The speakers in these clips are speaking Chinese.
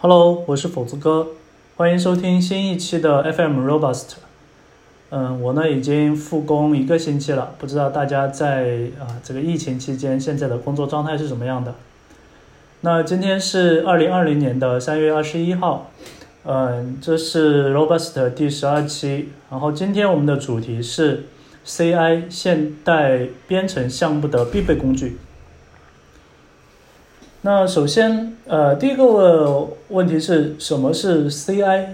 Hello，我是否子哥，欢迎收听新一期的 FM Robust。嗯，我呢已经复工一个星期了，不知道大家在啊这个疫情期间现在的工作状态是什么样的？那今天是二零二零年的三月二十一号，嗯，这是 Robust 第十二期，然后今天我们的主题是 CI 现代编程项目的必备工具。那首先，呃，第一个问题是什么是 CI？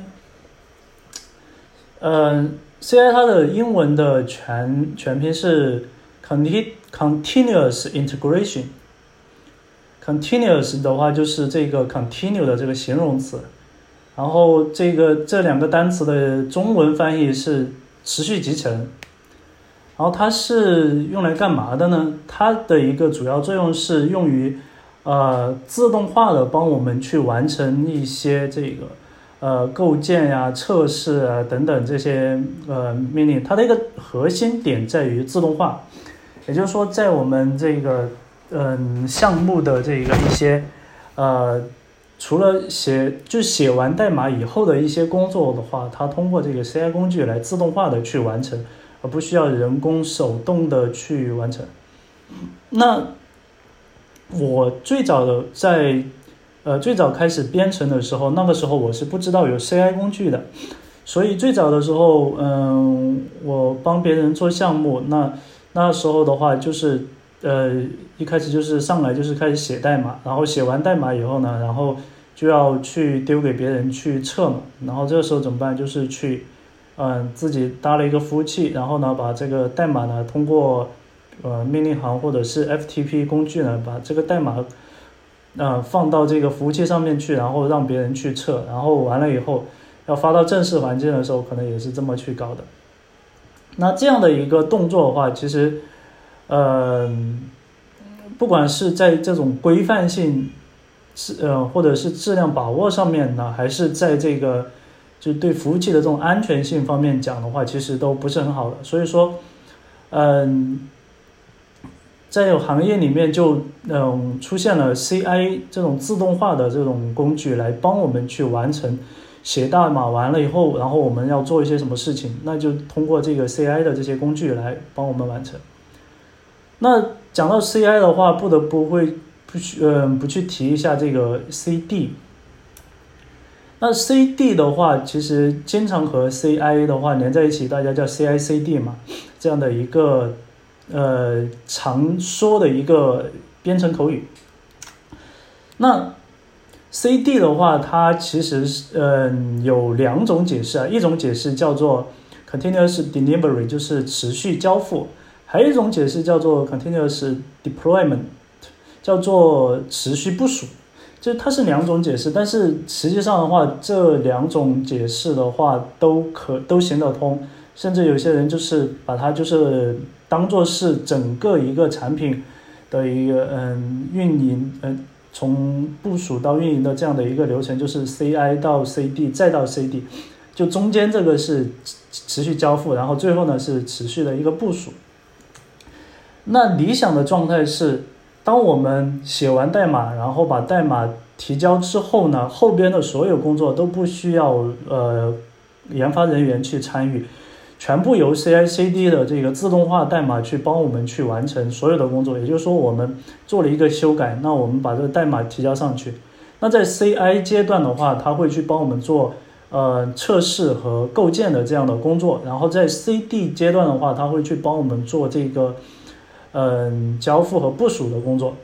嗯，CI 它的英文的全全拼是 Conti Continuous Integration。Continuous 的话就是这个 continue 的这个形容词，然后这个这两个单词的中文翻译是持续集成。然后它是用来干嘛的呢？它的一个主要作用是用于呃，自动化的帮我们去完成一些这个呃构建呀、测试啊等等这些呃命令。它的一个核心点在于自动化，也就是说，在我们这个嗯项目的这个一些呃，除了写就写完代码以后的一些工作的话，它通过这个 CI 工具来自动化的去完成，而不需要人工手动的去完成。那我最早的在，呃，最早开始编程的时候，那个时候我是不知道有 CI 工具的，所以最早的时候，嗯，我帮别人做项目，那那时候的话就是，呃，一开始就是上来就是开始写代码，然后写完代码以后呢，然后就要去丢给别人去测嘛，然后这个时候怎么办？就是去，嗯，自己搭了一个服务器，然后呢，把这个代码呢通过。呃，命令行或者是 FTP 工具呢，把这个代码，呃，放到这个服务器上面去，然后让别人去测，然后完了以后要发到正式环境的时候，可能也是这么去搞的。那这样的一个动作的话，其实，呃，不管是在这种规范性质呃，或者是质量把握上面呢，还是在这个就对服务器的这种安全性方面讲的话，其实都不是很好的。所以说，嗯。在有行业里面就嗯出现了 CI 这种自动化的这种工具来帮我们去完成写代码完了以后，然后我们要做一些什么事情，那就通过这个 CI 的这些工具来帮我们完成。那讲到 CI 的话，不得不会不去嗯不去提一下这个 CD。那 CD 的话，其实经常和 CI 的话连在一起，大家叫 CI/CD 嘛，这样的一个。呃，常说的一个编程口语。那 CD 的话，它其实是嗯有两种解释啊，一种解释叫做 continuous delivery，就是持续交付；还有一种解释叫做 continuous deployment，叫做持续部署。就它是两种解释，但是实际上的话，这两种解释的话都可都行得通，甚至有些人就是把它就是。当做是整个一个产品的一个嗯运营嗯从部署到运营的这样的一个流程，就是 CI 到 CD 再到 CD，就中间这个是持续交付，然后最后呢是持续的一个部署。那理想的状态是，当我们写完代码，然后把代码提交之后呢，后边的所有工作都不需要呃研发人员去参与。全部由 CI/CD 的这个自动化代码去帮我们去完成所有的工作，也就是说，我们做了一个修改，那我们把这个代码提交上去。那在 CI 阶段的话，它会去帮我们做呃测试和构建的这样的工作，然后在 CD 阶段的话，它会去帮我们做这个嗯交付和部署的工作。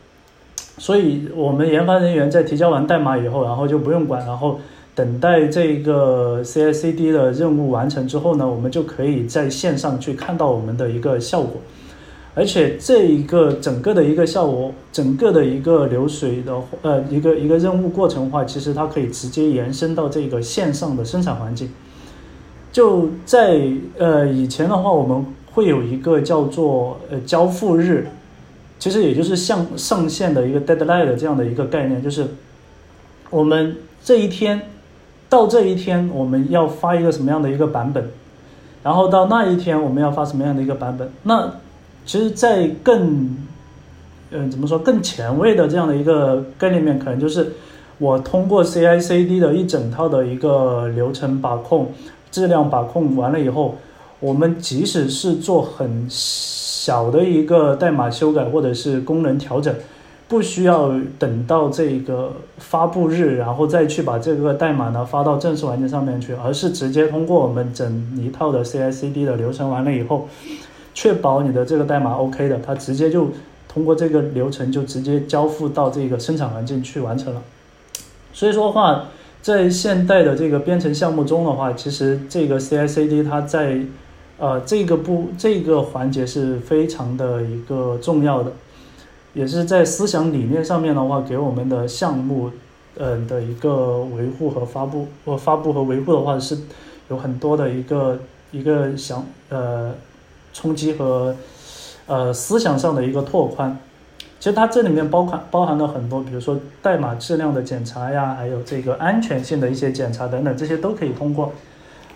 所以，我们研发人员在提交完代码以后，然后就不用管，然后。等待这个 CI/CD 的任务完成之后呢，我们就可以在线上去看到我们的一个效果，而且这一个整个的一个效果，整个的一个流水的呃一个一个任务过程的话，其实它可以直接延伸到这个线上的生产环境。就在呃以前的话，我们会有一个叫做呃交付日，其实也就是像上线的一个 deadline 的这样的一个概念，就是我们这一天。到这一天，我们要发一个什么样的一个版本？然后到那一天，我们要发什么样的一个版本？那其实，在更，嗯，怎么说更前卫的这样的一个概念面，可能就是我通过 CI/CD 的一整套的一个流程把控、质量把控完了以后，我们即使是做很小的一个代码修改或者是功能调整，不需要等到这个发布日，然后再去把这个代码呢发到正式环境上面去，而是直接通过我们整一套的 CI/CD 的流程完了以后，确保你的这个代码 OK 的，它直接就通过这个流程就直接交付到这个生产环境去完成了。所以说的话，在现代的这个编程项目中的话，其实这个 CI/CD 它在呃这个部这个环节是非常的一个重要的，也是在思想理念上面的话，给我们的项目嗯的一个维护和发布，或发布和维护的话是有很多的一个一个想呃冲击和呃思想上的一个拓宽。其实它这里面包含包含了很多，比如说代码质量的检查呀，还有这个安全性的一些检查等等，这些都可以通过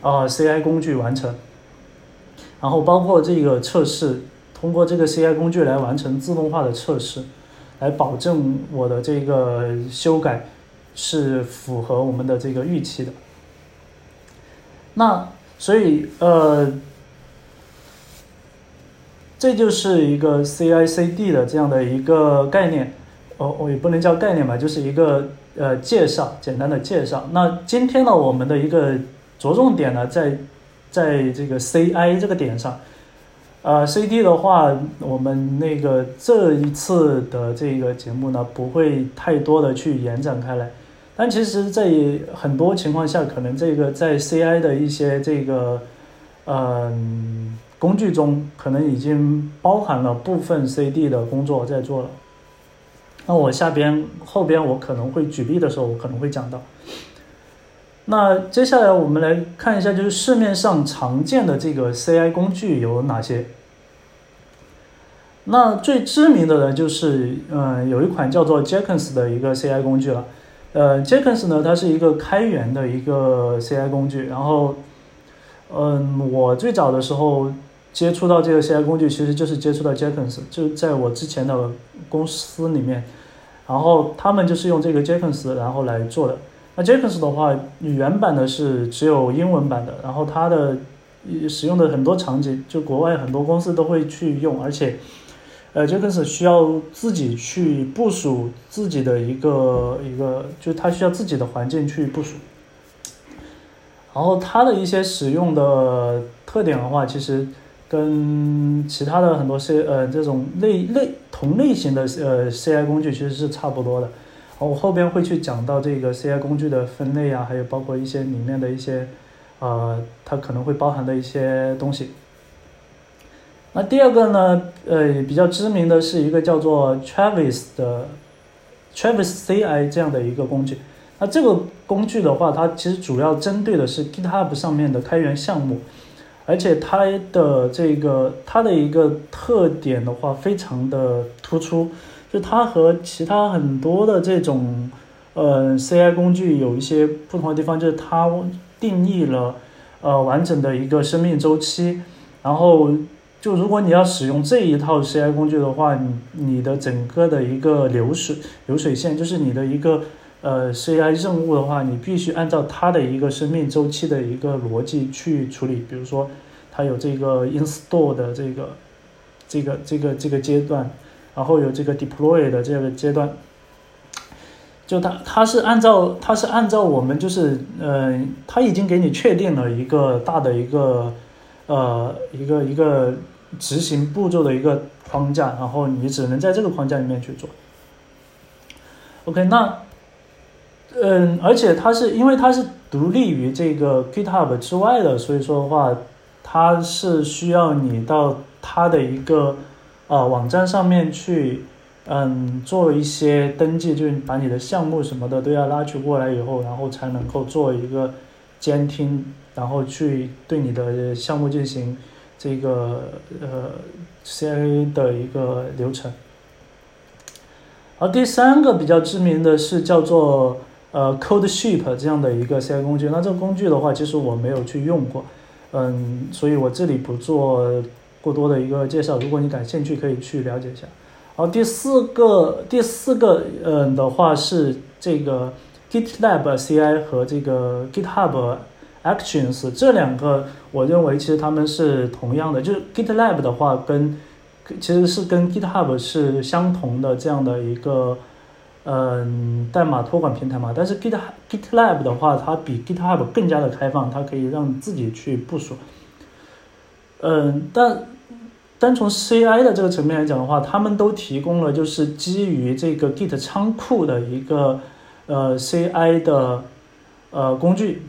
呃 CI 工具完成。然后包括这个测试，通过这个 CI 工具来完成自动化的测试，来保证我的这个修改是符合我们的这个预期的。那所以呃。这就是一个 CI/CD 的这样的一个概念，哦，我也不能叫概念吧，就是一个呃介绍，简单的介绍。那今天呢，我们的一个着重点呢，在在这个 CI 这个点上，呃，CD 的话，我们那个这一次的这个节目呢，不会太多的去延展开来。但其实，在很多情况下，可能这个在 CI 的一些这个，嗯。工具中可能已经包含了部分 CD 的工作在做了。那我下边后边我可能会举例的时候，我可能会讲到。那接下来我们来看一下，就是市面上常见的这个 CI 工具有哪些？那最知名的呢，就是嗯，有一款叫做 Jenkins 的一个 CI 工具了。呃，Jenkins 呢，它是一个开源的一个 CI 工具。然后，嗯，我最早的时候。接触到这个 CI 工具，其实就是接触到 Jenkins，就在我之前的公司里面，然后他们就是用这个 Jenkins 然后来做的。那 Jenkins 的话，原版的是只有英文版的，然后它的使用的很多场景，就国外很多公司都会去用，而且，呃，Jenkins 需要自己去部署自己的一个一个，就它需要自己的环境去部署。然后它的一些使用的特点的话，其实。跟其他的很多 C 呃这种类类同类型的呃 CI 工具其实是差不多的，我后边会去讲到这个 CI 工具的分类啊，还有包括一些里面的一些呃它可能会包含的一些东西。那第二个呢，呃比较知名的是一个叫做 Travis 的 Travis CI 这样的一个工具。那这个工具的话，它其实主要针对的是 GitHub 上面的开源项目。而且它的这个它的一个特点的话，非常的突出，就它和其他很多的这种呃 CI 工具有一些不同的地方，就是它定义了呃完整的一个生命周期，然后就如果你要使用这一套 CI 工具的话，你你的整个的一个流水流水线，就是你的一个。呃，CI 任务的话，你必须按照它的一个生命周期的一个逻辑去处理。比如说，它有这个 install 的这个、这个、这个、这个阶段，然后有这个 deploy 的这个阶段。就它，它是按照，它是按照我们就是，嗯，它已经给你确定了一个大的一个，呃，一个一个执行步骤的一个框架，然后你只能在这个框架里面去做。OK，那。嗯，而且它是因为它是独立于这个 GitHub 之外的，所以说的话，它是需要你到它的一个呃网站上面去，嗯，做一些登记，就是把你的项目什么的都要拉取过来以后，然后才能够做一个监听，然后去对你的项目进行这个呃 CI 的一个流程。而第三个比较知名的是叫做。呃，CodeShip 这样的一个 CI 工具，那这个工具的话，其实我没有去用过，嗯，所以我这里不做过多的一个介绍。如果你感兴趣，可以去了解一下。然后，第四个，第四个，嗯的话是这个 GitLab CI 和这个 GitHub Actions 这两个，我认为其实他们是同样的，就是 GitLab 的话跟其实是跟 GitHub 是相同的这样的一个嗯代码托管平台嘛。但是 Git GitLab 的话，它比 GitHub 更加的开放，它可以让自己去部署。嗯，但单从 CI 的这个层面来讲的话，他们都提供了就是基于这个 Git 仓库的一个呃 CI 的呃工具。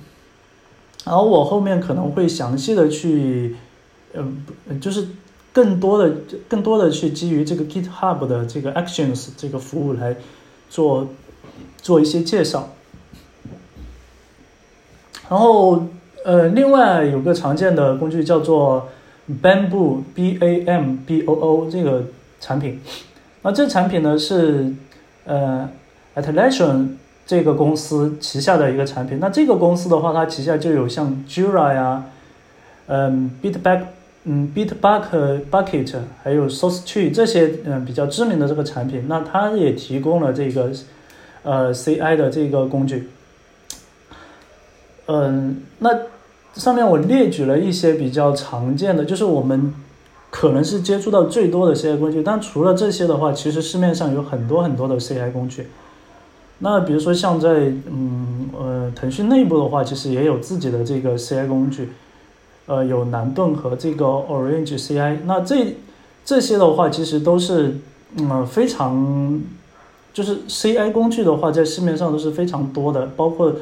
然后我后面可能会详细的去，嗯，就是更多的、更多的去基于这个 GitHub 的这个 Actions 这个服务来做做一些介绍。然后，呃，另外有个常见的工具叫做 Bamboo B A M B O O 这个产品。那这产品呢是呃 Atlassian。这个公司旗下的一个产品，那这个公司的话，它旗下就有像 Jira 呀，嗯，Bitbucket，嗯，Bitbucket，还有 SourceTree 这些嗯比较知名的这个产品，那它也提供了这个呃 CI 的这个工具。嗯，那上面我列举了一些比较常见的，就是我们可能是接触到最多的 CI 工具，但除了这些的话，其实市面上有很多很多的 CI 工具。那比如说像在嗯呃腾讯内部的话，其实也有自己的这个 CI 工具，呃有蓝盾和这个 Orange CI。那这这些的话，其实都是嗯非常就是 CI 工具的话，在市面上都是非常多的，包括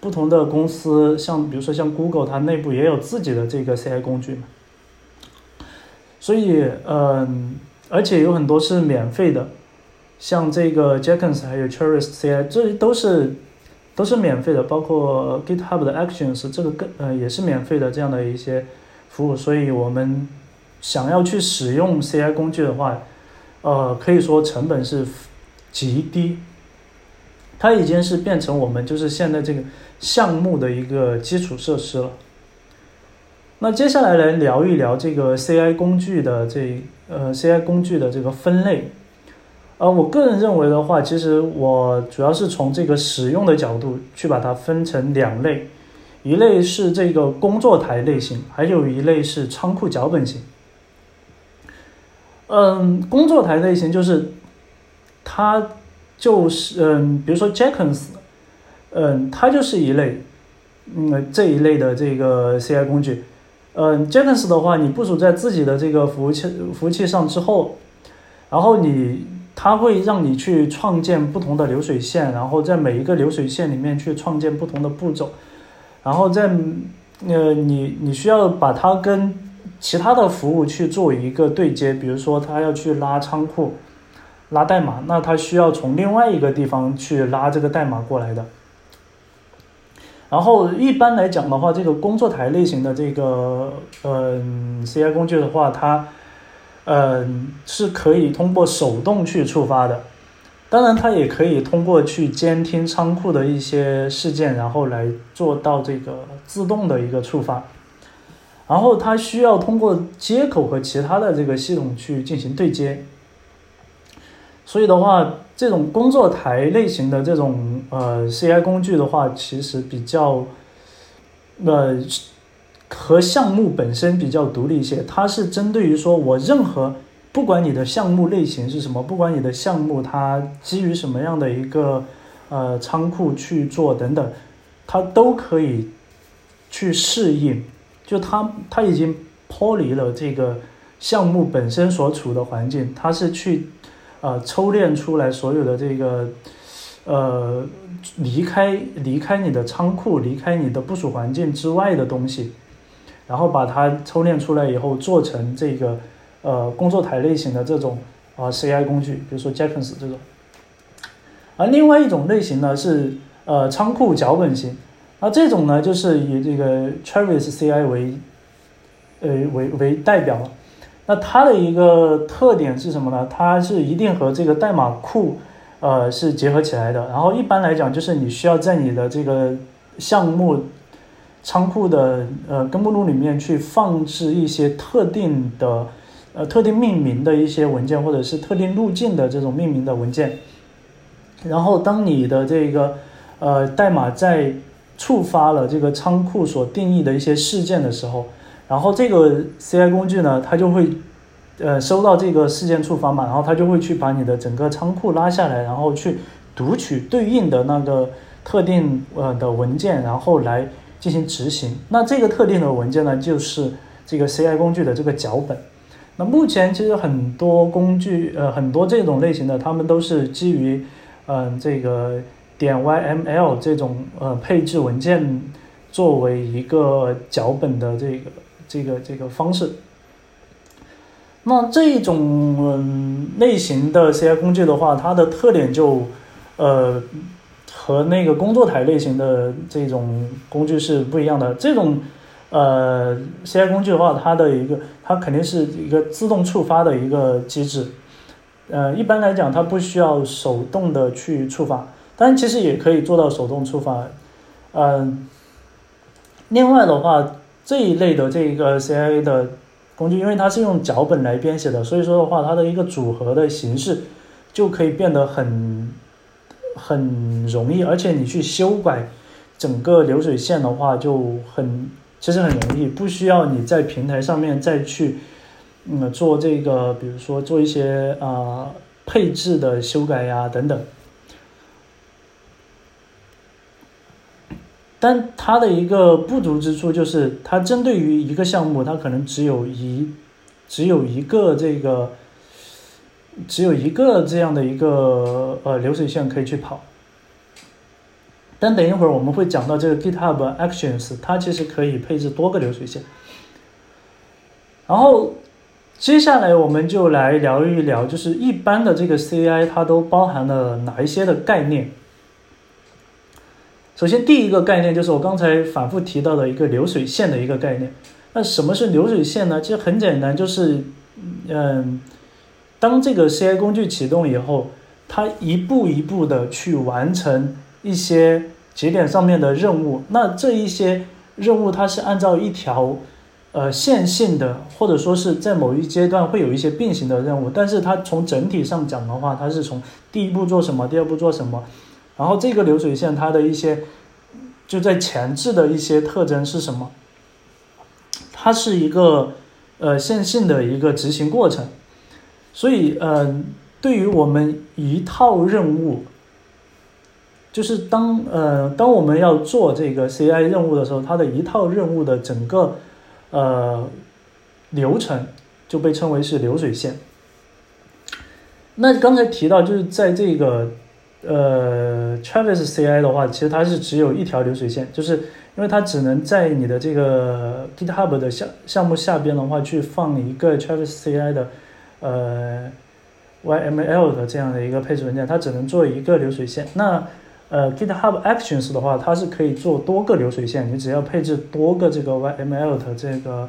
不同的公司，像比如说像 Google，它内部也有自己的这个 CI 工具嘛。所以嗯，而且有很多是免费的。像这个 Jenkins 还有 Travis CI，这都是都是免费的，包括 GitHub 的 Actions 这个更呃也是免费的这样的一些服务，所以我们想要去使用 CI 工具的话，呃，可以说成本是极低，它已经是变成我们就是现在这个项目的一个基础设施了。那接下来来聊一聊这个 CI 工具的这呃 CI 工具的这个分类。呃，我个人认为的话，其实我主要是从这个使用的角度去把它分成两类，一类是这个工作台类型，还有一类是仓库脚本型。嗯，工作台类型就是它就是嗯，比如说 Jenkins，嗯，它就是一类，嗯，这一类的这个 CI 工具。嗯，Jenkins 的话，你部署在自己的这个服务器服务器上之后，然后你。它会让你去创建不同的流水线，然后在每一个流水线里面去创建不同的步骤，然后在呃你你需要把它跟其他的服务去做一个对接，比如说它要去拉仓库、拉代码，那它需要从另外一个地方去拉这个代码过来的。然后一般来讲的话，这个工作台类型的这个嗯 CI 工具的话，它。嗯，是可以通过手动去触发的，当然它也可以通过去监听仓库的一些事件，然后来做到这个自动的一个触发。然后它需要通过接口和其他的这个系统去进行对接。所以的话，这种工作台类型的这种呃 CI 工具的话，其实比较呃。和项目本身比较独立一些，它是针对于说我任何不管你的项目类型是什么，不管你的项目它基于什么样的一个呃仓库去做等等，它都可以去适应。就它它已经脱离了这个项目本身所处的环境，它是去呃抽炼出来所有的这个呃离开离开你的仓库、离开你的部署环境之外的东西。然后把它抽炼出来以后，做成这个呃工作台类型的这种啊 CI 工具，比如说 Jenkins 这种。而另外一种类型呢是呃仓库脚本型，那这种呢就是以这个 Travis CI 为呃为为代表。那它的一个特点是什么呢？它是一定和这个代码库呃是结合起来的。然后一般来讲，就是你需要在你的这个项目。仓库的呃根目录里面去放置一些特定的呃特定命名的一些文件，或者是特定路径的这种命名的文件。然后当你的这个呃，代码在触发了这个仓库所定义的一些事件的时候，然后这个 CI 工具呢，它就会呃收到这个事件触发嘛，然后它就会去把你的整个仓库拉下来，然后去读取对应的那个特定呃的文件，然后来进行执行。那这个特定的文件呢，就是这个 CI 工具的这个脚本。那目前其实很多工具，呃，很多这种类型的，他们都是基于，嗯，这个点 YML 这种呃配置文件作为一个脚本的这个这个这个方式。那这种嗯类型的 CI 工具的话，它的特点就，呃，和那个工作台类型的这种工具是不一样的。这种呃，CI 工具的话，它的一个它肯定是一个自动触发的一个机制。呃，一般来讲，它不需要手动的去触发，当然其实也可以做到手动触发。嗯，另外的话，这一类的这个 CIA 的工具，因为它是用脚本来编写的，所以说的话，它的一个组合的形式就可以变得很很容易，而且你去修改整个流水线的话就很。其实很容易，不需要你在平台上面再去，嗯，做这个，比如说做一些啊配置的修改呀等等。但它的一个不足之处就是，它针对于一个项目，它可能只有一只有一个这个，只有一个这样的一个呃流水线可以去跑。但等一会儿我们会讲到这个 GitHub Actions，它其实可以配置多个流水线。然后接下来我们就来聊一聊，就是一般的这个 CI 它都包含了哪一些的概念。首先第一个概念就是我刚才反复提到的一个流水线的一个概念。那什么是流水线呢？其实很简单，就是嗯，当这个 CI 工具启动以后，它一步一步的去完成。一些节点上面的任务，那这一些任务它是按照一条呃线性的，或者说是在某一阶段会有一些并行的任务，但是它从整体上讲的话，它是从第一步做什么，第二步做什么，然后这个流水线它的一些就在前置的一些特征是什么？它是一个呃线性的一个执行过程，所以呃对于我们一套任务。就是当呃，当我们要做这个 CI 任务的时候，它的一套任务的整个呃流程就被称为是流水线。那刚才提到，就是在这个呃 Travis CI 的话，其实它是只有一条流水线，就是因为它只能在你的这个 GitHub 的项项目下边的话，去放一个 Travis CI 的呃 YML 的这样的一个配置文件，它只能做一个流水线。那呃，GitHub Actions 的话，它是可以做多个流水线，你只要配置多个这个 YML 的这个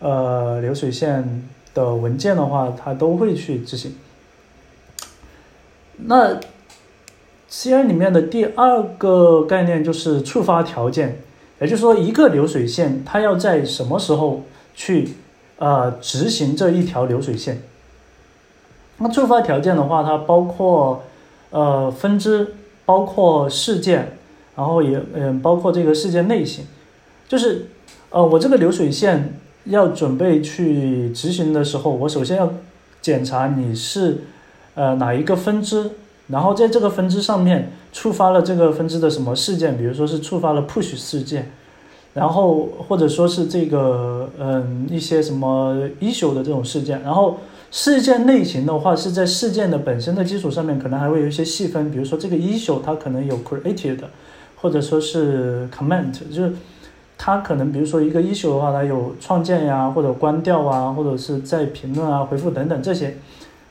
呃流水线的文件的话，它都会去执行。那 CI 里面的第二个概念就是触发条件，也就是说，一个流水线它要在什么时候去呃执行这一条流水线？那触发条件的话，它包括呃分支。包括事件，然后也嗯，包括这个事件类型，就是，呃，我这个流水线要准备去执行的时候，我首先要检查你是呃哪一个分支，然后在这个分支上面触发了这个分支的什么事件，比如说是触发了 push 事件，然后或者说是这个嗯一些什么 issue 的这种事件，然后。事件类型的话，是在事件的本身的基础上面，可能还会有一些细分，比如说这个 issue 它可能有 created，或者说是 comment，就是它可能比如说一个 issue 的话，它有创建呀，或者关掉啊，或者是在评论啊、回复等等这些。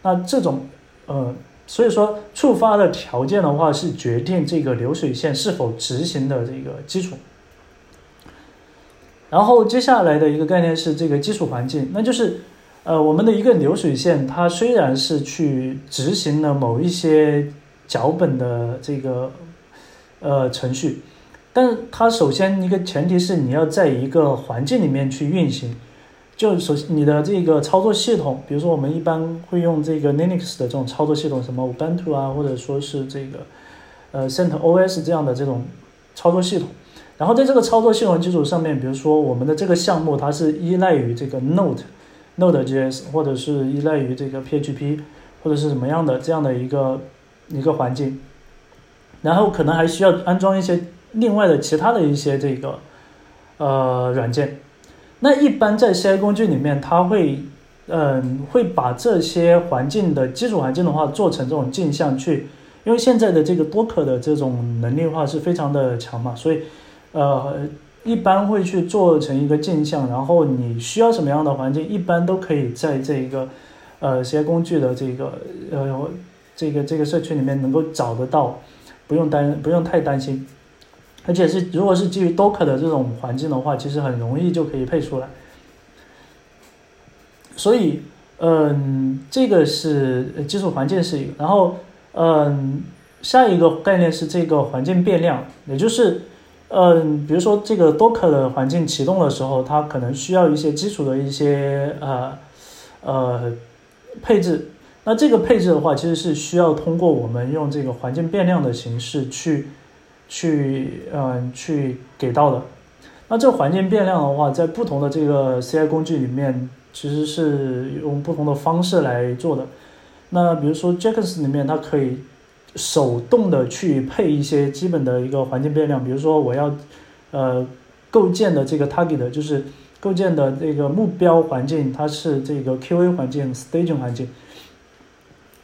那这种呃，所以说触发的条件的话，是决定这个流水线是否执行的这个基础。然后接下来的一个概念是这个基础环境，那就是。呃，我们的一个流水线，它虽然是去执行了某一些脚本的这个呃程序，但它首先一个前提是你要在一个环境里面去运行。就首先你的这个操作系统，比如说我们一般会用这个 Linux 的这种操作系统，什么 Ubuntu 啊，或者说是这个呃 CentOS 这样的这种操作系统。然后在这个操作系统基础上面，比如说我们的这个项目它是依赖于这个 Node Node.js，或者是依赖于这个 PHP，或者是什么样的这样的一个一个环境。然后可能还需要安装一些另外的其他的一些这个呃软件。那一般在 CI 工具里面，它会嗯会把这些环境的基础环境的话做成这种镜像去，因为现在的这个 Docker 的这种能力化是非常的强嘛，所以呃一般会去做成一个镜像，然后你需要什么样的环境，一般都可以在这个呃 CI 工具的这个呃这个这个社区里面能够找得到。不用担，不用太担心，而且是如果是基于 Docker 的这种环境的话，其实很容易就可以配出来。所以，嗯，这个是基础环境是一个，然后，嗯，下一个概念是这个环境变量，也就是，嗯，比如说这个 Docker 的环境启动的时候，它可能需要一些基础的一些呃呃配置。那这个配置的话，其实是需要通过我们用这个环境变量的形式去，去，嗯，去给到的。那这个环境变量的话，在不同的这个 CI 工具里面，其实是用不同的方式来做的。那比如说 Jenkins 里面，它可以手动的去配一些基本的一个环境变量，比如说我要，呃，构建的这个 target 就是构建的这个目标环境，它是这个 QA 环境、staging 环境。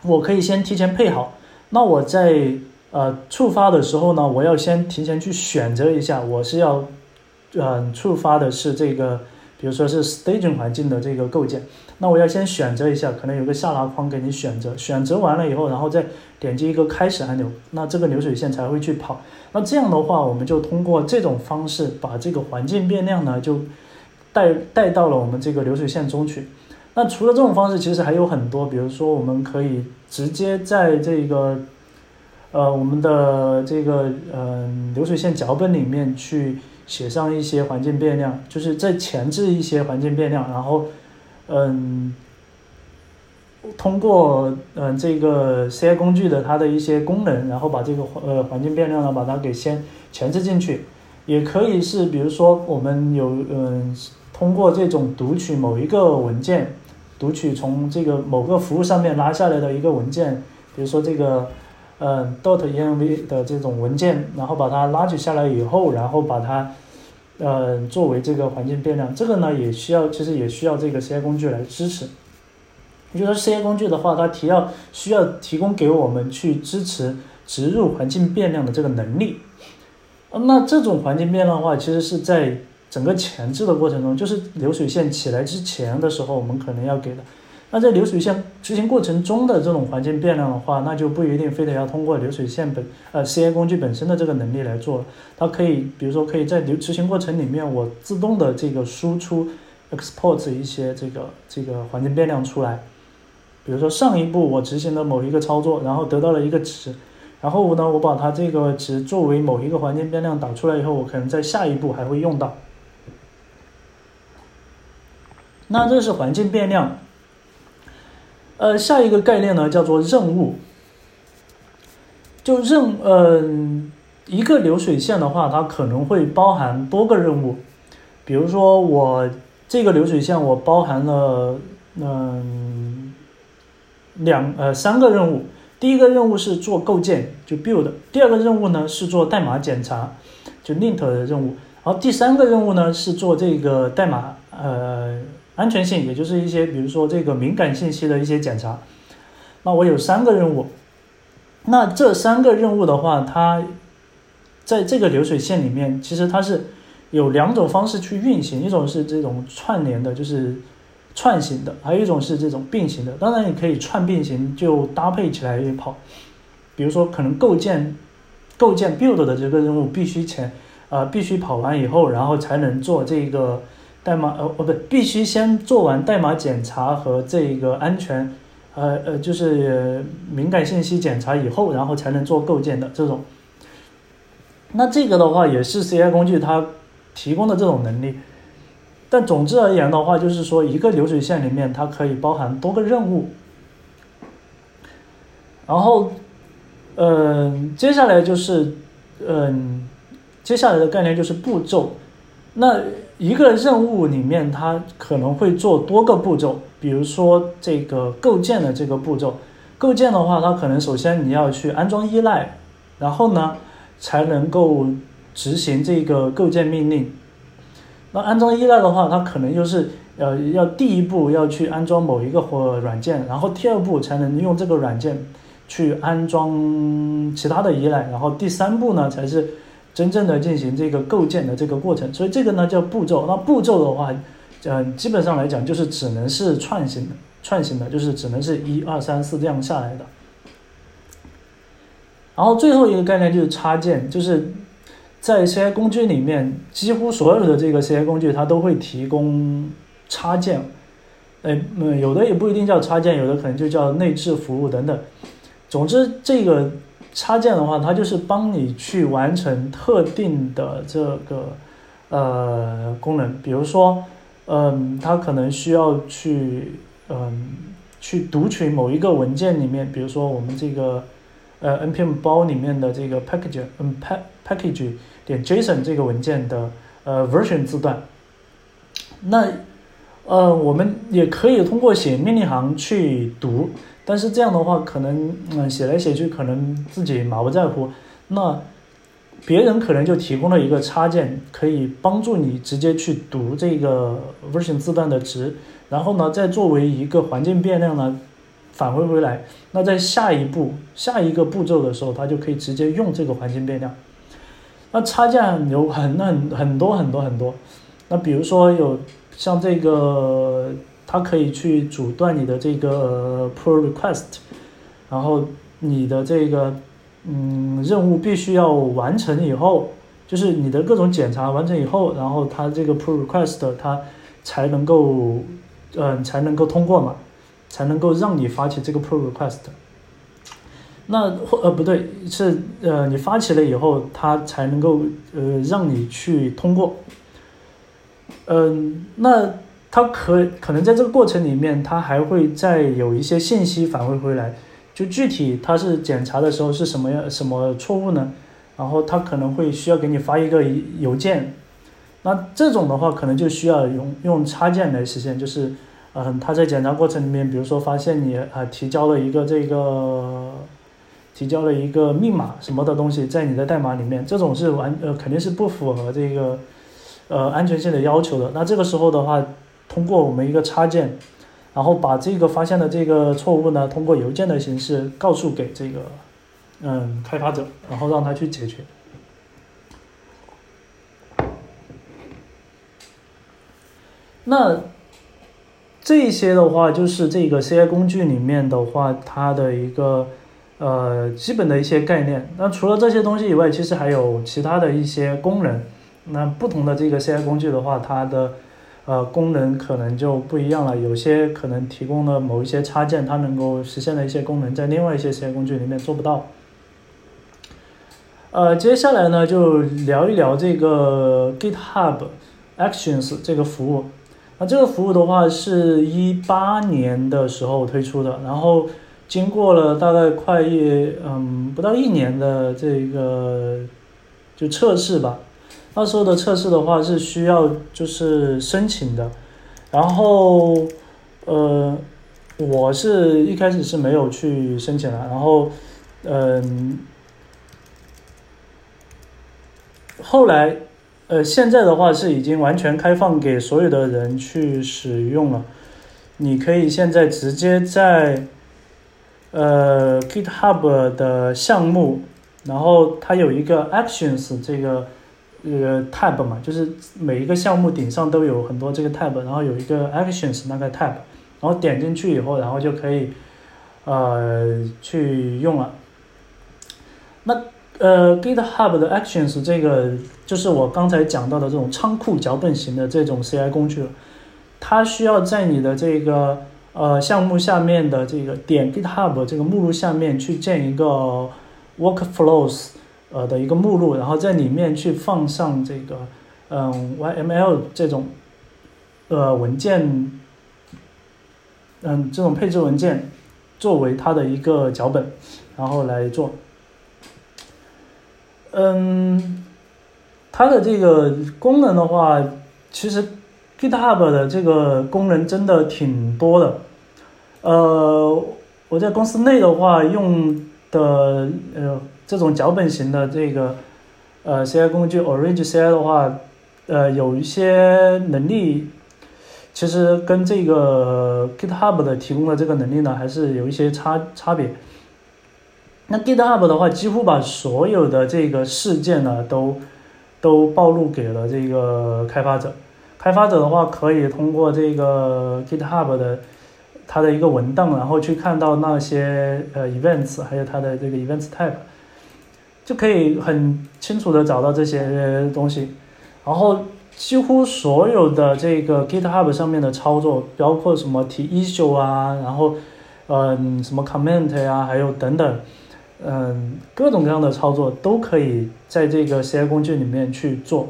我可以先提前配好，那我在呃触发的时候呢，我要先提前去选择一下，我是要，嗯，触发的是这个，比如说是 staging 环境的这个构建，那我要先选择一下，可能有个下拉框给你选择，选择完了以后，然后再点击一个开始按钮，那这个流水线才会去跑。那这样的话，我们就通过这种方式把这个环境变量呢，就带带到了我们这个流水线中去。那除了这种方式，其实还有很多，比如说我们可以直接在这个，呃，我们的这个嗯流水线脚本里面去写上一些环境变量，就是在前置一些环境变量，然后嗯，通过嗯这个 CI 工具的它的一些功能，然后把这个呃环境变量呢把它给先前置进去，也可以是比如说我们有嗯通过这种读取某一个文件。读取从这个某个服务上面拉下来的一个文件，比如说这个，呃，dot env 的这种文件，然后把它拉取下来以后，然后把它，呃，作为这个环境变量，这个呢也需要，其实也需要这个 CI 工具来支持。也就是说，CI 工具的话，它提要需要提供给我们去支持植入环境变量的这个能力。那这种环境变量的话，其实是在。整个前置的过程中，就是流水线起来之前的时候，我们可能要给的。那在流水线执行过程中的这种环境变量的话，那就不一定非得要通过流水线本呃 CI 工具本身的这个能力来做。它可以，比如说可以在流执行过程里面，我自动的这个输出 export 一些这个这个环境变量出来。比如说上一步我执行了某一个操作，然后得到了一个值，然后呢，我把它这个值作为某一个环境变量导出来以后，我可能在下一步还会用到。那这是环境变量，呃，下一个概念呢叫做任务。就任，嗯，一个流水线的话，它可能会包含多个任务。比如说，我这个流水线我包含了，嗯，两呃三个任务。第一个任务是做构建，就 build；第二个任务呢是做代码检查，就 lint 的任务。然后第三个任务呢是做这个代码，呃。安全性，也就是一些比如说这个敏感信息的一些检查。那我有三个任务，那这三个任务的话，它在这个流水线里面，其实它是有两种方式去运行，一种是这种串联的，就是串行的；还有一种是这种并行的。当然，你可以串并行，就搭配起来跑。比如说，可能构建构建 build 的这个任务必须前呃必须跑完以后，然后才能做这个。代码呃哦不对，必须先做完代码检查和这个安全，呃呃就是敏感信息检查以后，然后才能做构建的这种。那这个的话也是 CI 工具它提供的这种能力。但总之而言的话，就是说一个流水线里面它可以包含多个任务。然后，嗯，接下来就是嗯，接下来的概念就是步骤。那一个任务里面，它可能会做多个步骤，比如说这个构建的这个步骤。构建的话，它可能首先你要去安装依赖，然后呢，才能够执行这个构建命令。那安装依赖的话，它可能就是呃，要第一步要去安装某一个或软件，然后第二步才能用这个软件去安装其他的依赖，然后第三步呢才是。真正的进行这个构建的这个过程，所以这个呢叫步骤。那步骤的话，呃，基本上来讲就是只能是串行的，串行的，就是只能是一二三四这样下来的。然后最后一个概念就是插件，就是在 CI 工具里面，几乎所有的这个 CI 工具它都会提供插件，呃，有的也不一定叫插件，有的可能就叫内置服务等等。总之这个。插件的话，它就是帮你去完成特定的这个呃功能，比如说，嗯，它可能需要去嗯去读取某一个文件里面，比如说我们这个呃 npm 包里面的这个 package 嗯 pack package 点 json 这个文件的呃 version 字段，那呃我们也可以通过写命令行去读。但是这样的话，可能嗯写来写去，可能自己马不在乎。那别人可能就提供了一个插件，可以帮助你直接去读这个 version 字段的值，然后呢，再作为一个环境变量呢返回回来。那在下一步下一个步骤的时候，它就可以直接用这个环境变量。那插件有很很很多很多很多。那比如说有像这个。它可以去阻断你的这个 pull request，然后你的这个嗯任务必须要完成以后，就是你的各种检查完成以后，然后它这个 pull request 它才能够嗯才能够通过嘛，才能够让你发起这个 pull request。那或呃不对，是呃你发起了以后，它才能够呃让你去通过。嗯，那。它可可能在这个过程里面，它还会再有一些信息返回回来，就具体它是检查的时候是什么样什么错误呢？然后它可能会需要给你发一个邮件，那这种的话可能就需要用用插件来实现，就是嗯，它在检查过程里面，比如说发现你啊提交了一个这个提交了一个密码什么的东西在你的代码里面，这种是完呃肯定是不符合这个呃安全性的要求的。那这个时候的话。通过我们一个插件，然后把这个发现的这个错误呢，通过邮件的形式告诉给这个嗯开发者，然后让他去解决。那这些的话，就是这个 CI 工具里面的话，它的一个呃基本的一些概念。那除了这些东西以外，其实还有其他的一些功能。那不同的这个 CI 工具的话，它的呃，功能可能就不一样了。有些可能提供了某一些插件，它能够实现的一些功能，在另外一些实验工具里面做不到。呃，接下来呢，就聊一聊这个 GitHub Actions 这个服务。那这个服务的话，是一八年的时候推出的，然后经过了大概快一嗯不到一年的这个就测试吧。那时候的测试的话是需要就是申请的，然后呃，我是一开始是没有去申请的，然后嗯，后来呃现在的话是已经完全开放给所有的人去使用了，你可以现在直接在呃 GitHub 的项目，然后它有一个 Actions 这个。这个 tab 嘛，就是每一个项目顶上都有很多这个 tab，然后有一个 actions 那个 tab，然后点进去以后，然后就可以呃去用了。那呃 GitHub 的 actions 这个就是我刚才讲到的这种仓库脚本型的这种 CI 工具，它需要在你的这个呃项目下面的这个点 GitHub 这个目录下面去建一个 workflows。呃的一个目录，然后在里面去放上这个，嗯，YML 这种，呃文件，嗯，这种配置文件作为它的一个脚本，然后来做。嗯，它的这个功能的话，其实 GitHub 的这个功能真的挺多的。呃，我在公司内的话用的呃这种脚本型的这个呃 CI 工具 Orange CI 的话，呃有一些能力。其实跟这个 GitHub 的提供的这个能力呢，还是有一些差差别。那 GitHub 的话，几乎把所有的这个事件呢，都都暴露给了这个开发者。开发者的话，可以通过这个 GitHub 的它的一个文档，然后去看到那些呃 events，还有它的这个 events type，就可以很清楚的找到这些东西，然后。几乎所有的这个 GitHub 上面的操作，包括什么提 issue 啊，然后，嗯，什么 comment 呀，还有等等，嗯，各种各样的操作都可以在这个 CI 工具里面去做。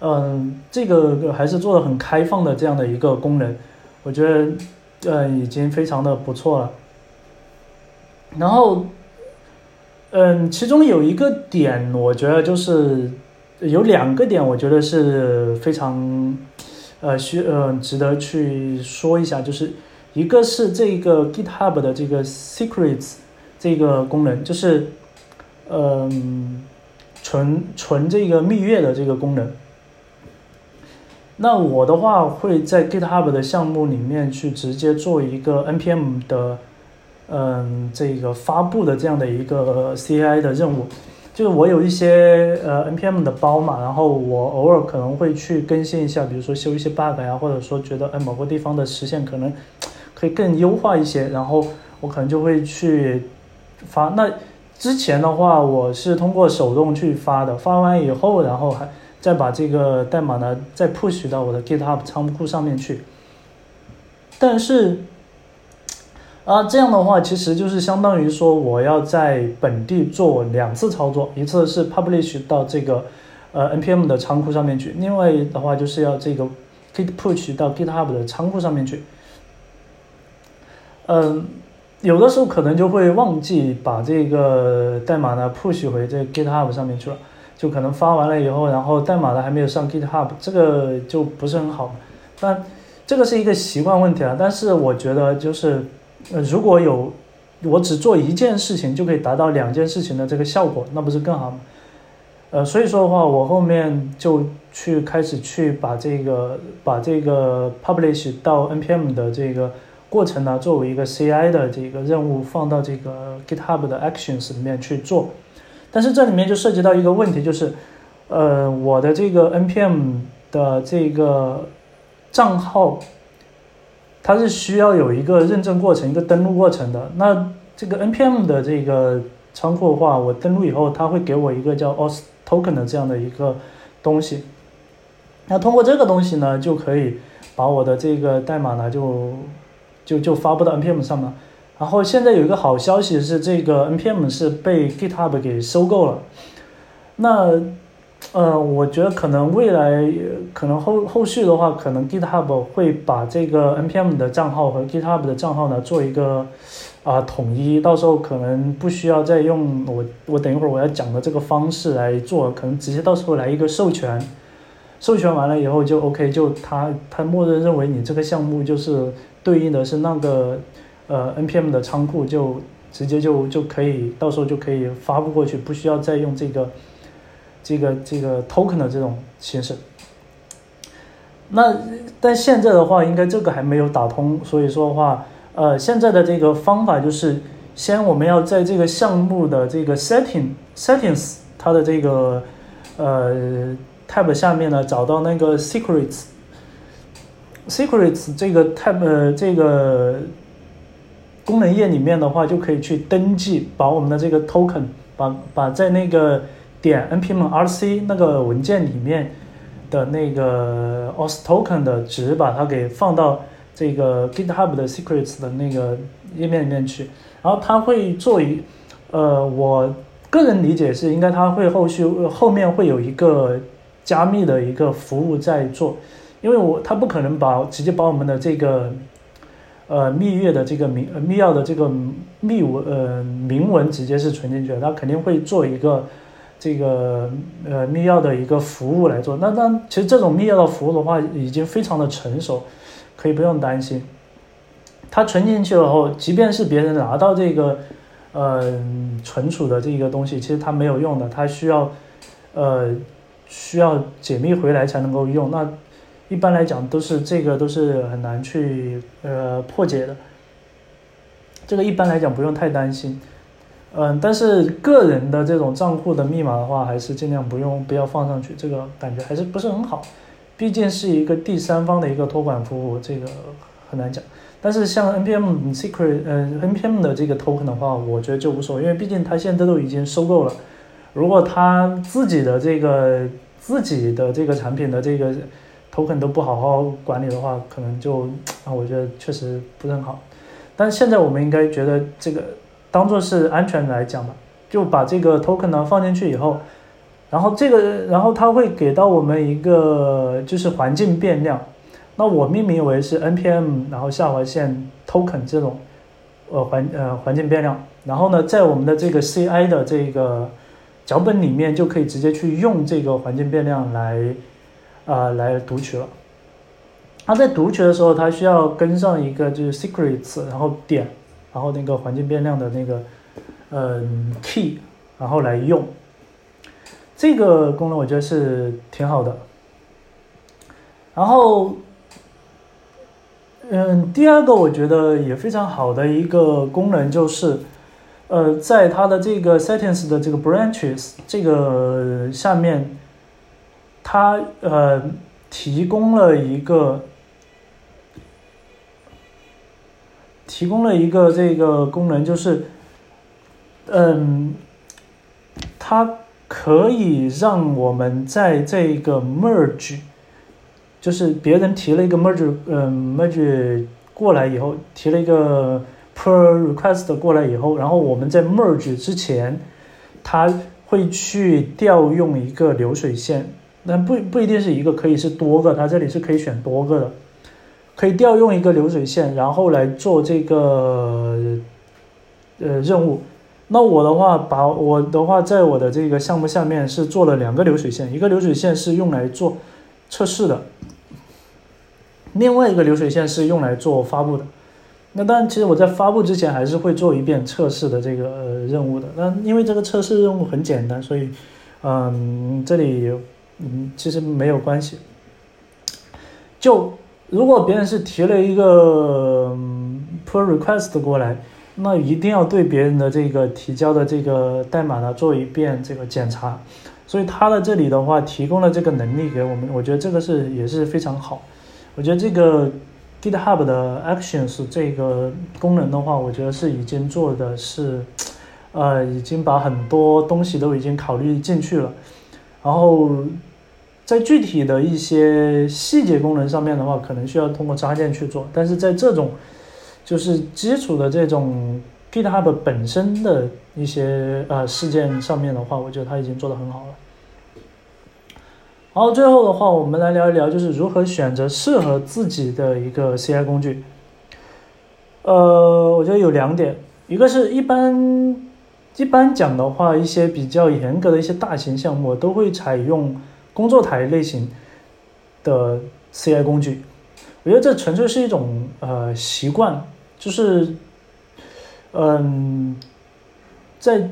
嗯，这个还是做的很开放的这样的一个功能，我觉得，呃，已经非常的不错了。然后，嗯，其中有一个点，我觉得就是。有两个点，我觉得是非常，呃，需呃值得去说一下，就是一个是这个 GitHub 的这个 Secrets 这个功能，就是，嗯，存存这个蜜月的这个功能。那我的话会在 GitHub 的项目里面去直接做一个 npm 的，嗯，这个发布的这样的一个 CI 的任务。就是我有一些呃 npm 的包嘛，然后我偶尔可能会去更新一下，比如说修一些 bug 呀，或者说觉得哎某个地方的实现可能可以更优化一些，然后我可能就会去发。那之前的话，我是通过手动去发的，发完以后，然后还再把这个代码呢再 push 到我的 GitHub 仓库上面去。但是。啊，这样的话其实就是相当于说，我要在本地做两次操作，一次是 publish 到这个呃 npm 的仓库上面去，另外的话就是要这个 git push 到 GitHub 的仓库上面去。嗯，有的时候可能就会忘记把这个代码呢 push 回这 GitHub 上面去了，就可能发完了以后，然后代码呢还没有上 GitHub，这个就不是很好。但这个是一个习惯问题啊，但是我觉得就是。呃，如果有我只做一件事情就可以达到两件事情的这个效果，那不是更好吗？呃，所以说的话，我后面就去开始去把这个把这个 publish 到 npm 的这个过程呢，作为一个 CI 的这个任务放到这个 GitHub 的 Actions 里面去做。但是这里面就涉及到一个问题，就是呃，我的这个 npm 的这个账号。它是需要有一个认证过程，一个登录过程的。那这个 npm 的这个仓库的话，我登录以后，它会给我一个叫 auth token 的这样的一个东西。那通过这个东西呢，就可以把我的这个代码呢，就就就发布到 npm 上面。然后现在有一个好消息是，这个 npm 是被 GitHub 给收购了。那呃，我觉得可能未来可能后后续的话，可能 GitHub 会把这个 npm 的账号和 GitHub 的账号呢做一个啊统一，到时候可能不需要再用我我等一会儿我要讲的这个方式来做，可能直接到时候来一个授权，授权完了以后就 OK，就他他默认认为你这个项目就是对应的是那个呃 npm 的仓库，就直接就就可以到时候就可以发布过去，不需要再用这个。这个这个 token 的这种形式，那但现在的话，应该这个还没有打通，所以说的话，呃，现在的这个方法就是，先我们要在这个项目的这个 setting settings 它的这个呃 tab 下面呢，找到那个 secrets secrets 这个 tab 这个功能页里面的话，就可以去登记，把我们的这个 token 把把在那个。点 npm rc 那个文件里面的那个 auth token 的值，把它给放到这个 GitHub 的 secrets 的那个页面里面去，然后它会做一，呃，我个人理解是应该它会后续后面会有一个加密的一个服务在做，因为我它不可能把直接把我们的这个呃密月的这个明密钥的这个密文呃明文直接是存进去的，它肯定会做一个这个呃密钥的一个服务来做。那那其实这种密钥的服务的话，已经非常的成熟，可以不用担心。它存进去了后，即便是别人拿到这个呃存储的这个东西，其实它没有用的，它需要呃需要解密回来才能够用。那一般来讲都是这个都是很难去呃破解的，这个一般来讲不用太担心，嗯，但是个人的这种账户的密码的话，还是尽量不用不要放上去，这个感觉还是不是很好，毕竟是一个第三方的一个托管服务，这个很难讲。但是像 NPM Secret 呃 NPM 的这个 token 的话，我觉得就无所谓，因为毕竟它现在都已经收购了，如果他自己的这个自己的这个产品的这个。token 都不好好管理的话，可能就啊，我觉得确实不是很好。但现在我们应该觉得这个当做是安全来讲吧，就把这个 token 呢放进去以后，然后这个然后它会给到我们一个就是环境变量，那我命名为是 npm 然后下划线 token 这种呃环呃环境变量，然后呢在我们的这个 ci 的这个脚本里面就可以直接去用这个环境变量来。啊，来读取了。它在读取的时候，它需要跟上一个就是 secrets，然后点，然后那个环境变量的那个嗯 key，然后来用。这个功能我觉得是挺好的。然后，嗯，第二个我觉得也非常好的一个功能就是，呃，在它的这个 settings 的这个 branches 这个下面。它呃提供了一个提供了一个这个功能，就是嗯，它可以让我们在这个 merge，就是别人提了一个 merge，嗯，merge 过来以后，提了一个 per request 过来以后，然后我们在 merge 之前，它会去调用一个流水线。那不不一定是一个，可以是多个，它这里是可以选多个的，可以调用一个流水线，然后来做这个呃任务。那我的话，把我的话在我的这个项目下面是做了两个流水线，一个流水线是用来做测试的，另外一个流水线是用来做发布的。那当然，其实我在发布之前还是会做一遍测试的这个任务的。那因为这个测试任务很简单，所以嗯，这里。嗯，其实没有关系。就如果别人是提了一个 pull request 过来，那一定要对别人的这个提交的这个代码呢做一遍这个检查。所以他的这里的话提供了这个能力给我们，我觉得这个是也是非常好。我觉得这个 GitHub 的 Actions 这个功能的话，我觉得是已经做的是，呃，已经把很多东西都已经考虑进去了，然后。在具体的一些细节功能上面的话，可能需要通过插件去做，但是在这种就是基础的这种 GitHub 本身的一些呃事件上面的话，我觉得它已经做得很好了。然后最后的话，我们来聊一聊，就是如何选择适合自己的一个 CI 工具。呃，我觉得有两点，一个是一般一般讲的话，一些比较严格的一些大型项目都会采用。工作台类型的 CI 工具，我觉得这纯粹是一种呃习惯，就是嗯，在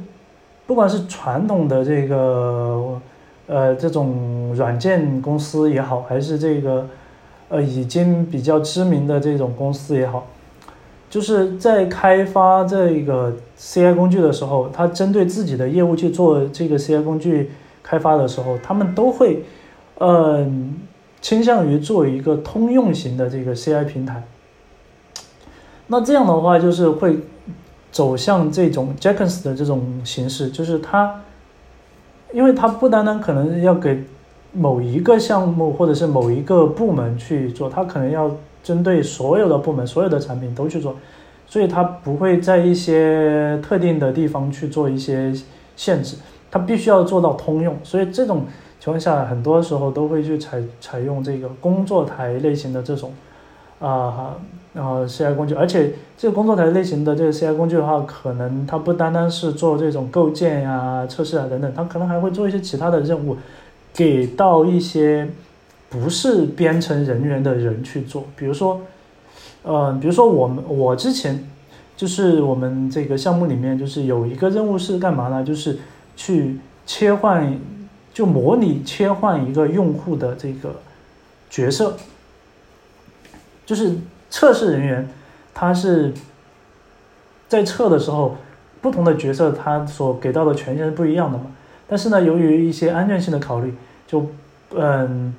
不管是传统的这个呃这种软件公司也好，还是这个呃已经比较知名的这种公司也好，就是在开发这个 CI 工具的时候，它针对自己的业务去做这个 CI 工具。开发的时候，他们都会，嗯，倾向于做一个通用型的这个 CI 平台。那这样的话，就是会走向这种 Jenkins 的这种形式，就是它，因为它不单单可能要给某一个项目或者是某一个部门去做，它可能要针对所有的部门、所有的产品都去做，所以它不会在一些特定的地方去做一些限制。它必须要做到通用，所以这种情况下，很多时候都会去采采用这个工作台类型的这种，啊，然后 CI 工具，而且这个工作台类型的这个 CI 工具的话，可能它不单单是做这种构建呀、测试啊等等，它可能还会做一些其他的任务，给到一些不是编程人员的人去做。比如说，呃，比如说我们我之前就是我们这个项目里面就是有一个任务是干嘛呢？就是去切换，就模拟切换一个用户的这个角色。就是测试人员，他是在测的时候，不同的角色他所给到的权限是不一样的嘛。但是呢，由于一些安全性的考虑，就嗯，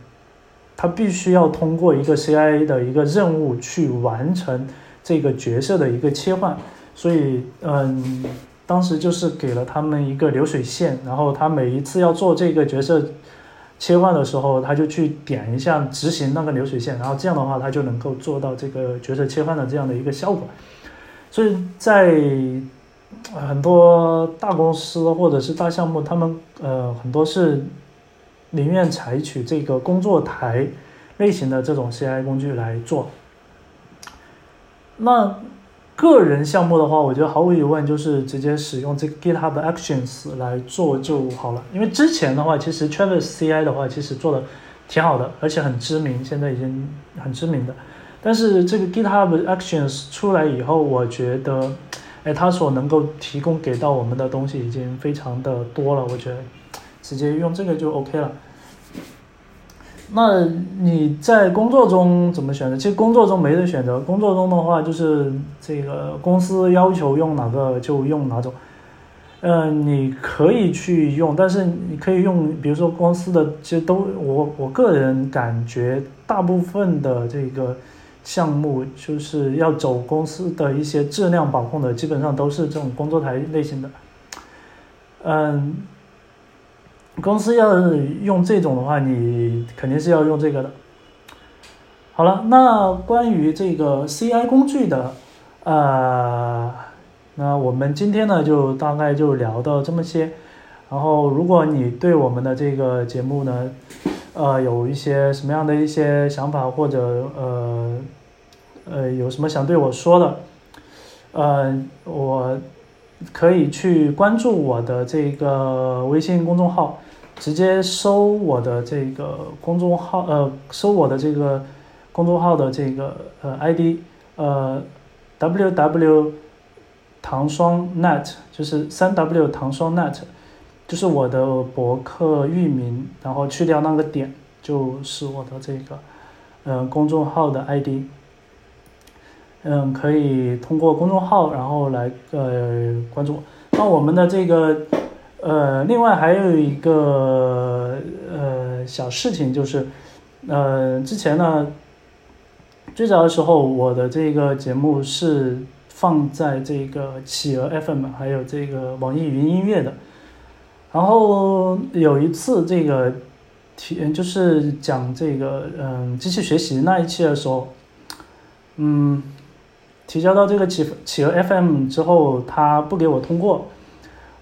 他必须要通过一个 CIA 的一个任务去完成这个角色的一个切换。所以嗯，当时就是给了他们一个流水线，然后他每一次要做这个角色。切换的时候，他就去点一下执行那个流水线，然后这样的话，他就能够做到这个角色切换的这样的一个效果。所以在很多大公司或者是大项目，他们呃很多是宁愿采取这个工作台类型的这种 CI 工具来做。那个人项目的话，我觉得毫无疑问就是直接使用这个 GitHub Actions 来做就好了。因为之前的话，其实 Travis CI 的话，其实做的挺好的，而且很知名，现在已经很知名的。但是这个 GitHub Actions 出来以后，我觉得，哎，它所能够提供给到我们的东西已经非常的多了，我觉得直接用这个就 OK 了。那你在工作中怎么选择？其实工作中没得选择。工作中的话，就是这个公司要求用哪个就用哪种。嗯，你可以去用，但是你可以用，比如说公司的，其实都我我个人感觉，大部分的这个项目就是要走公司的一些质量把控的，基本上都是这种工作台类型的。嗯。公司要用这种的话，你肯定是要用这个的。好了，那关于这个 CI 工具的，呃，那我们今天呢就大概就聊到这么些。然后，如果你对我们的这个节目呢，呃，有一些什么样的一些想法，或者呃呃有什么想对我说的，呃，我可以去关注我的这个微信公众号。直接搜我的这个公众号，呃，搜我的这个公众号的这个呃 ID，呃，W W 糖霜 net 就是三 W 糖霜 net，就是我的博客域名，然后去掉那个点，就是我的这个呃公众号的 ID。嗯，可以通过公众号然后来呃关注我。那我们的这个。呃，另外还有一个呃小事情就是，呃，之前呢，最早的时候我的这个节目是放在这个企鹅 FM 还有这个网易云音乐的，然后有一次这个提就是讲这个嗯机器学习那一期的时候，嗯，提交到这个企企鹅 FM 之后，他不给我通过。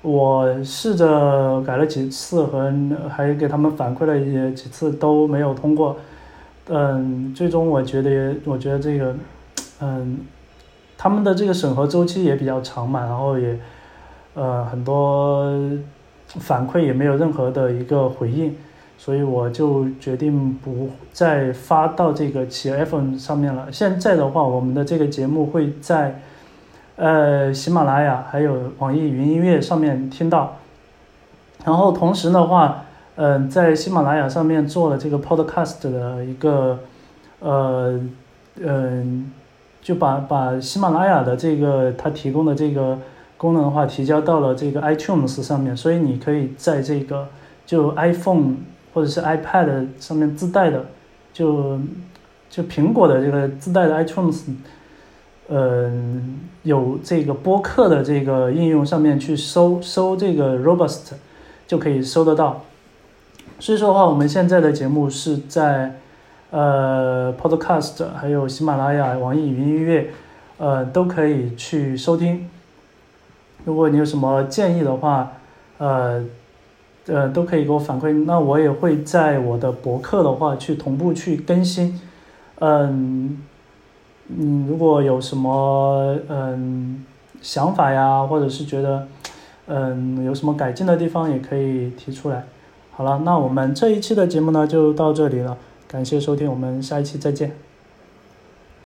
我试着改了几次，和还给他们反馈了也几次都没有通过。嗯，最终我觉得，我觉得这个，嗯，他们的这个审核周期也比较长嘛，然后也，呃，很多反馈也没有任何的一个回应，所以我就决定不再发到这个企鹅 FM 上面了。现在的话，我们的这个节目会在。呃，喜马拉雅还有网易云音乐上面听到，然后同时的话，嗯，在喜马拉雅上面做了这个 podcast 的一个，呃，嗯，就把把喜马拉雅的这个它提供的这个功能的话提交到了这个 iTunes 上面，所以你可以在这个就 iPhone 或者是 iPad 上面自带的，就就苹果的这个自带的 iTunes。嗯，有这个播客的这个应用上面去搜搜这个 Robust，就可以搜得到。所以说的话，我们现在的节目是在呃 Podcast，还有喜马拉雅、网易云音乐，呃都可以去收听。如果你有什么建议的话，呃呃都可以给我反馈，那我也会在我的博客的话去同步去更新。嗯。嗯，如果有什么嗯想法呀，或者是觉得嗯有什么改进的地方，也可以提出来。好了，那我们这一期的节目呢就到这里了，感谢收听，我们下一期再见。